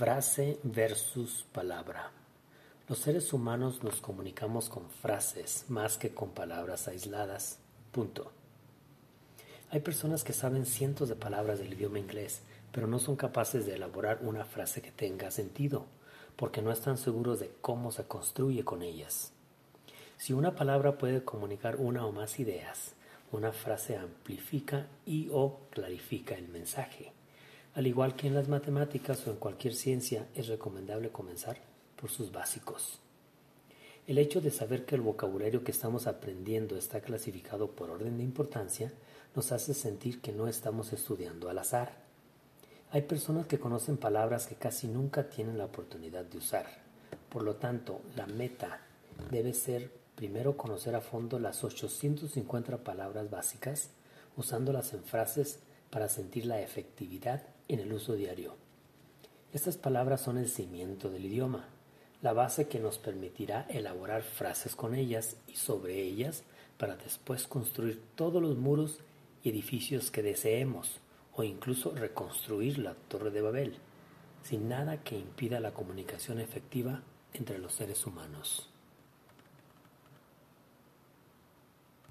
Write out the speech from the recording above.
Frase versus palabra. Los seres humanos nos comunicamos con frases más que con palabras aisladas. Hay personas que saben cientos de palabras del idioma inglés, pero no son capaces de elaborar una frase que tenga sentido, porque no están seguros de cómo se construye con ellas. Si una palabra puede comunicar una o más ideas, una frase amplifica y o clarifica el mensaje. Al igual que en las matemáticas o en cualquier ciencia, es recomendable comenzar por sus básicos. El hecho de saber que el vocabulario que estamos aprendiendo está clasificado por orden de importancia nos hace sentir que no estamos estudiando al azar. Hay personas que conocen palabras que casi nunca tienen la oportunidad de usar. Por lo tanto, la meta debe ser primero conocer a fondo las 850 palabras básicas, usándolas en frases para sentir la efectividad en el uso diario. Estas palabras son el cimiento del idioma, la base que nos permitirá elaborar frases con ellas y sobre ellas para después construir todos los muros y edificios que deseemos o incluso reconstruir la Torre de Babel, sin nada que impida la comunicación efectiva entre los seres humanos.